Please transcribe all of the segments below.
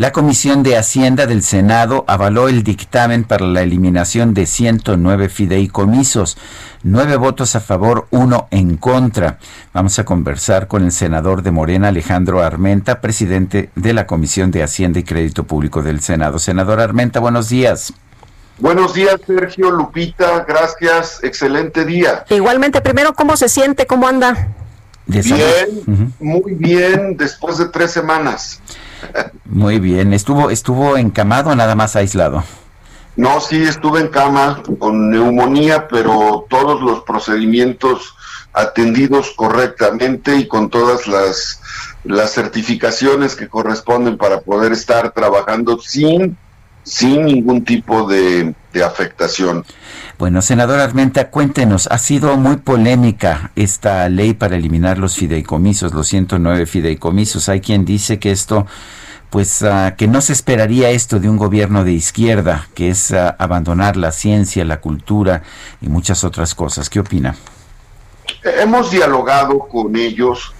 La Comisión de Hacienda del Senado avaló el dictamen para la eliminación de 109 fideicomisos. Nueve votos a favor, uno en contra. Vamos a conversar con el senador de Morena, Alejandro Armenta, presidente de la Comisión de Hacienda y Crédito Público del Senado. Senador Armenta, buenos días. Buenos días, Sergio, Lupita, gracias, excelente día. Igualmente, primero, ¿cómo se siente? ¿Cómo anda? Bien, muy bien, después de tres semanas. Muy bien, ¿estuvo, estuvo encamado o nada más aislado? No, sí, estuve en cama con neumonía, pero todos los procedimientos atendidos correctamente y con todas las, las certificaciones que corresponden para poder estar trabajando sin sin ningún tipo de, afectación. Bueno, senador Armenta, cuéntenos, ha sido muy polémica esta ley para eliminar los fideicomisos, los 109 fideicomisos. Hay quien dice que esto, pues, ah, que no se esperaría esto de un gobierno de izquierda, que es ah, abandonar la ciencia, la cultura y muchas otras cosas. ¿Qué opina? Hemos dialogado con ellos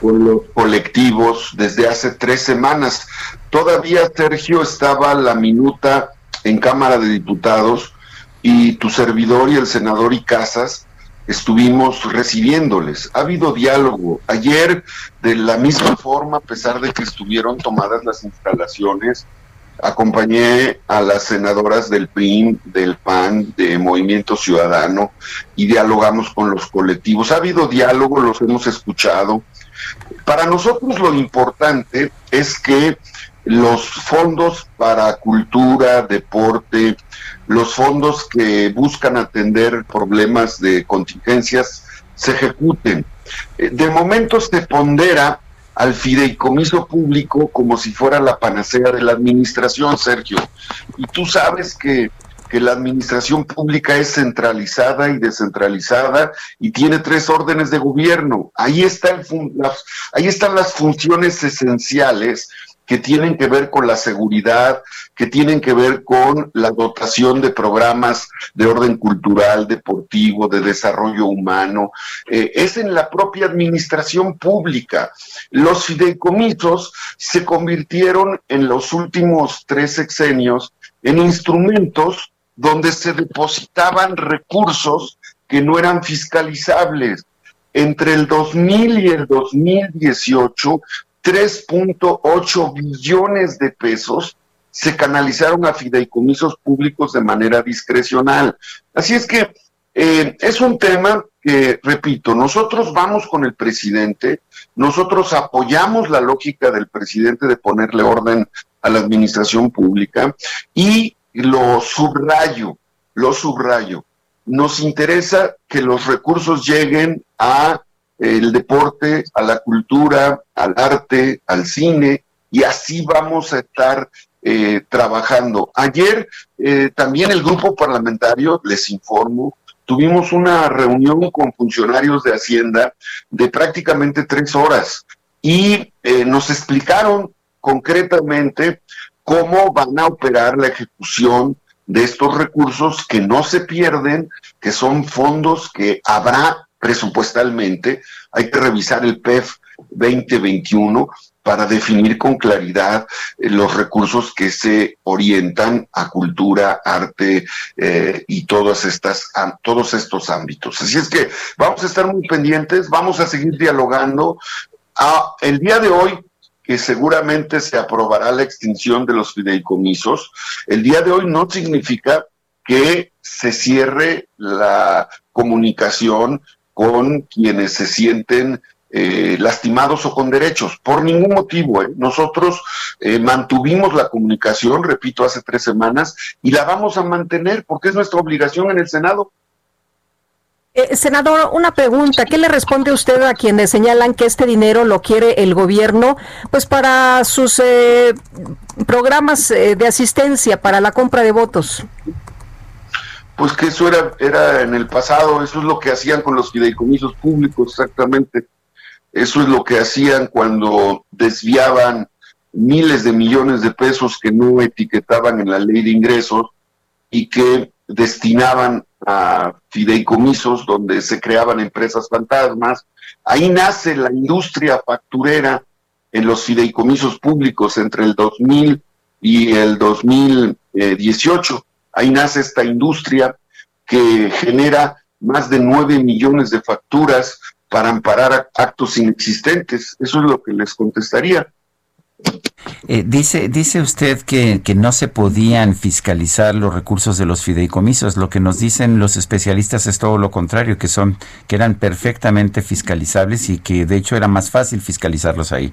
con los colectivos desde hace tres semanas. Todavía, Sergio, estaba la minuta en Cámara de Diputados y tu servidor y el senador y Casas estuvimos recibiéndoles. Ha habido diálogo. Ayer, de la misma forma, a pesar de que estuvieron tomadas las instalaciones, acompañé a las senadoras del PRIM, del PAN, de Movimiento Ciudadano y dialogamos con los colectivos. Ha habido diálogo, los hemos escuchado. Para nosotros lo importante es que los fondos para cultura, deporte, los fondos que buscan atender problemas de contingencias se ejecuten. Eh, de momento se pondera al fideicomiso público como si fuera la panacea de la administración, Sergio. Y tú sabes que que la administración pública es centralizada y descentralizada y tiene tres órdenes de gobierno. Ahí, está el ahí están las funciones esenciales que tienen que ver con la seguridad, que tienen que ver con la dotación de programas de orden cultural, deportivo, de desarrollo humano. Eh, es en la propia administración pública. Los fideicomisos se convirtieron en los últimos tres sexenios en instrumentos donde se depositaban recursos que no eran fiscalizables. Entre el 2000 y el 2018, 3.8 billones de pesos se canalizaron a fideicomisos públicos de manera discrecional. Así es que eh, es un tema que, repito, nosotros vamos con el presidente, nosotros apoyamos la lógica del presidente de ponerle orden a la administración pública y lo subrayo, lo subrayo. Nos interesa que los recursos lleguen a el deporte, a la cultura, al arte, al cine, y así vamos a estar eh, trabajando. Ayer eh, también el grupo parlamentario, les informo, tuvimos una reunión con funcionarios de Hacienda de prácticamente tres horas y eh, nos explicaron concretamente cómo van a operar la ejecución de estos recursos que no se pierden, que son fondos que habrá presupuestalmente. Hay que revisar el PEF 2021 para definir con claridad eh, los recursos que se orientan a cultura, arte eh, y todas estas, todos estos ámbitos. Así es que vamos a estar muy pendientes, vamos a seguir dialogando. Ah, el día de hoy que seguramente se aprobará la extinción de los fideicomisos, el día de hoy no significa que se cierre la comunicación con quienes se sienten eh, lastimados o con derechos, por ningún motivo. ¿eh? Nosotros eh, mantuvimos la comunicación, repito, hace tres semanas, y la vamos a mantener porque es nuestra obligación en el Senado. Eh, senador, una pregunta. ¿Qué le responde usted a quienes señalan que este dinero lo quiere el gobierno pues para sus eh, programas eh, de asistencia, para la compra de votos? Pues que eso era, era en el pasado, eso es lo que hacían con los fideicomisos públicos exactamente. Eso es lo que hacían cuando desviaban miles de millones de pesos que no etiquetaban en la ley de ingresos y que destinaban a fideicomisos donde se creaban empresas fantasmas. Ahí nace la industria facturera en los fideicomisos públicos entre el 2000 y el 2018. Ahí nace esta industria que genera más de 9 millones de facturas para amparar actos inexistentes. Eso es lo que les contestaría. Eh, dice, dice usted que, que, no se podían fiscalizar los recursos de los fideicomisos. Lo que nos dicen los especialistas es todo lo contrario, que son, que eran perfectamente fiscalizables y que de hecho era más fácil fiscalizarlos ahí.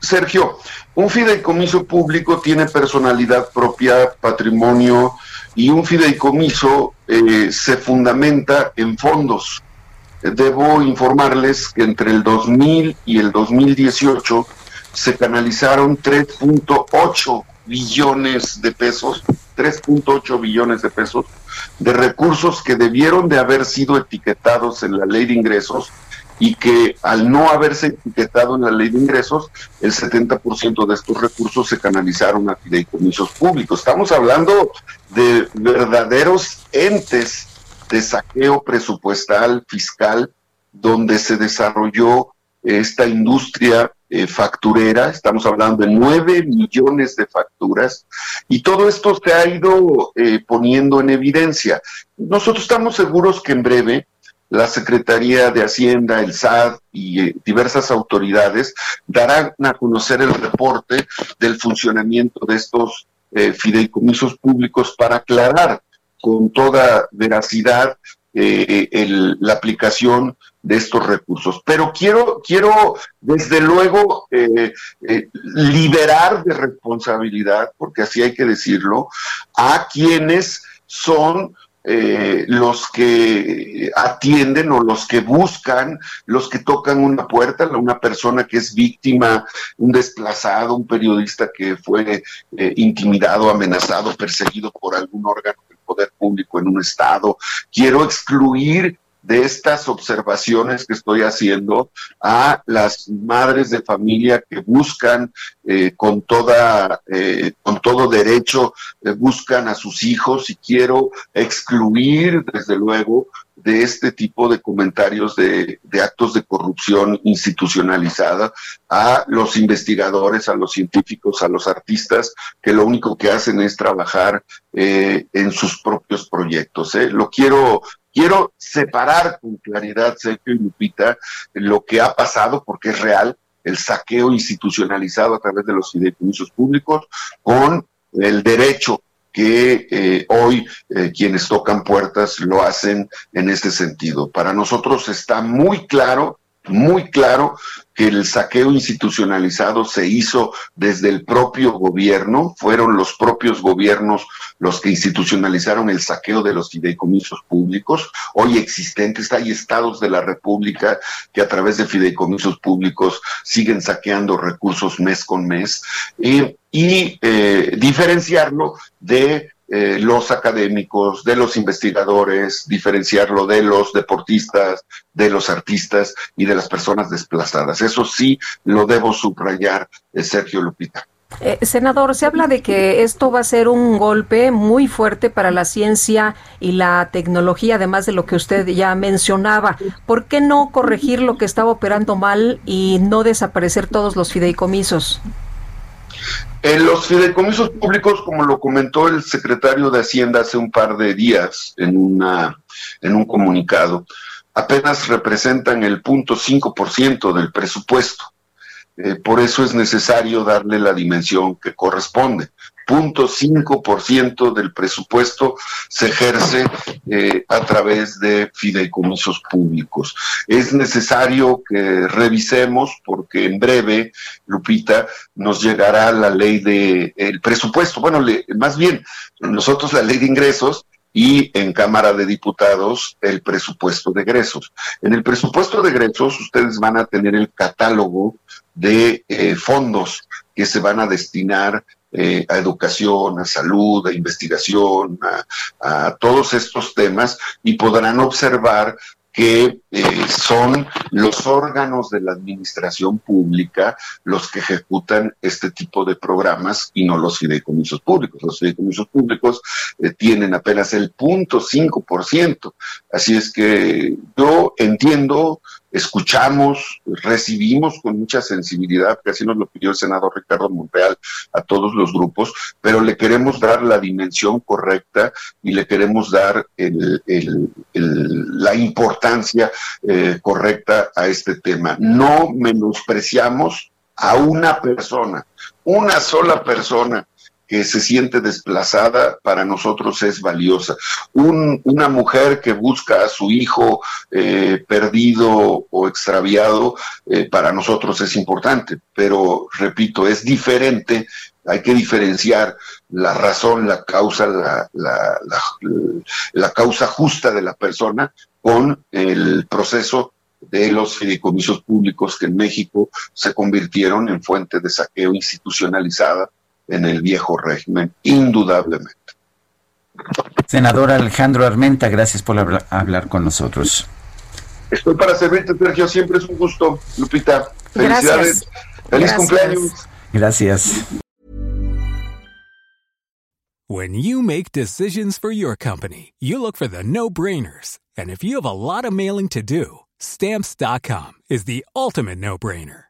Sergio, un fideicomiso público tiene personalidad propia, patrimonio, y un fideicomiso eh, se fundamenta en fondos. Debo informarles que entre el 2000 y el 2018 se canalizaron 3.8 billones de pesos, 3.8 billones de pesos de recursos que debieron de haber sido etiquetados en la ley de ingresos y que al no haberse etiquetado en la ley de ingresos, el 70% de estos recursos se canalizaron a fideicomisos públicos. Estamos hablando de verdaderos entes de saqueo presupuestal, fiscal, donde se desarrolló esta industria eh, facturera, estamos hablando de nueve millones de facturas, y todo esto se ha ido eh, poniendo en evidencia. Nosotros estamos seguros que en breve la Secretaría de Hacienda, el SAT y eh, diversas autoridades darán a conocer el reporte del funcionamiento de estos fideicomisos públicos para aclarar con toda veracidad la aplicación de estos recursos. Pero quiero, quiero desde luego, eh, eh, liberar de responsabilidad, porque así hay que decirlo, a quienes son eh, los que atienden o los que buscan, los que tocan una puerta, una persona que es víctima, un desplazado, un periodista que fue intimidado, amenazado, perseguido por algún órgano poder público en un estado. Quiero excluir de estas observaciones que estoy haciendo a las madres de familia que buscan eh, con toda eh, con todo derecho eh, buscan a sus hijos y quiero excluir desde luego de este tipo de comentarios de, de, actos de corrupción institucionalizada a los investigadores, a los científicos, a los artistas, que lo único que hacen es trabajar en sus propios proyectos. Lo quiero Quiero separar con claridad, Sergio y Lupita, lo que ha pasado, porque es real, el saqueo institucionalizado a través de los fideicomisos públicos, con el derecho que eh, hoy eh, quienes tocan puertas lo hacen en este sentido. Para nosotros está muy claro, muy claro que el saqueo institucionalizado se hizo desde el propio gobierno, fueron los propios gobiernos los que institucionalizaron el saqueo de los fideicomisos públicos, hoy existentes, hay estados de la República que a través de fideicomisos públicos siguen saqueando recursos mes con mes, y eh, diferenciarlo de eh, los académicos, de los investigadores, diferenciarlo de los deportistas, de los artistas y de las personas desplazadas. Eso sí lo debo subrayar, eh, Sergio Lupita. Eh, senador, se habla de que esto va a ser un golpe muy fuerte para la ciencia y la tecnología, además de lo que usted ya mencionaba. ¿Por qué no corregir lo que estaba operando mal y no desaparecer todos los fideicomisos? En los fideicomisos públicos, como lo comentó el secretario de Hacienda hace un par de días en, una, en un comunicado, apenas representan el 0.5% del presupuesto. Eh, por eso es necesario darle la dimensión que corresponde. 0.5% del presupuesto se ejerce eh, a través de fideicomisos públicos. Es necesario que revisemos porque en breve, Lupita, nos llegará la ley de el presupuesto. Bueno, más bien, nosotros la ley de ingresos y en Cámara de Diputados el presupuesto de egresos. En el presupuesto de egresos ustedes van a tener el catálogo de eh, fondos que se van a destinar eh, a educación, a salud, a investigación, a, todos estos temas y podrán observar que eh, son los órganos de la administración pública los que ejecutan este tipo de programas y no los fideicomisos públicos. Los fideicomisos públicos eh, tienen apenas el punto cinco por ciento. Así es que yo entiendo escuchamos, recibimos con mucha sensibilidad, que así nos lo pidió el senador Ricardo Monreal a todos los grupos, pero le queremos dar la dimensión correcta y le queremos dar el, la importancia eh, correcta a este tema. No menospreciamos a una persona, una sola persona que se siente desplazada, para nosotros es valiosa. una mujer que busca a su hijo eh, perdido o extraviado, eh, para nosotros es importante, pero repito, es diferente, hay que diferenciar la razón, la causa, la, la, la causa justa de la persona con el proceso de los fideicomisos públicos que en México se convirtieron en fuente de saqueo institucionalizada en el viejo régimen, indudablemente. Senador Alejandro Armenta, gracias por hablar, con nosotros. Estoy para servirte, Sergio, siempre es un gusto. Lupita, felicidades. Feliz cumpleaños. Gracias. When you make decisions for your company, you look for the no-brainers. And if you have a lot of mailing to do, stamps.com is the ultimate no-brainer.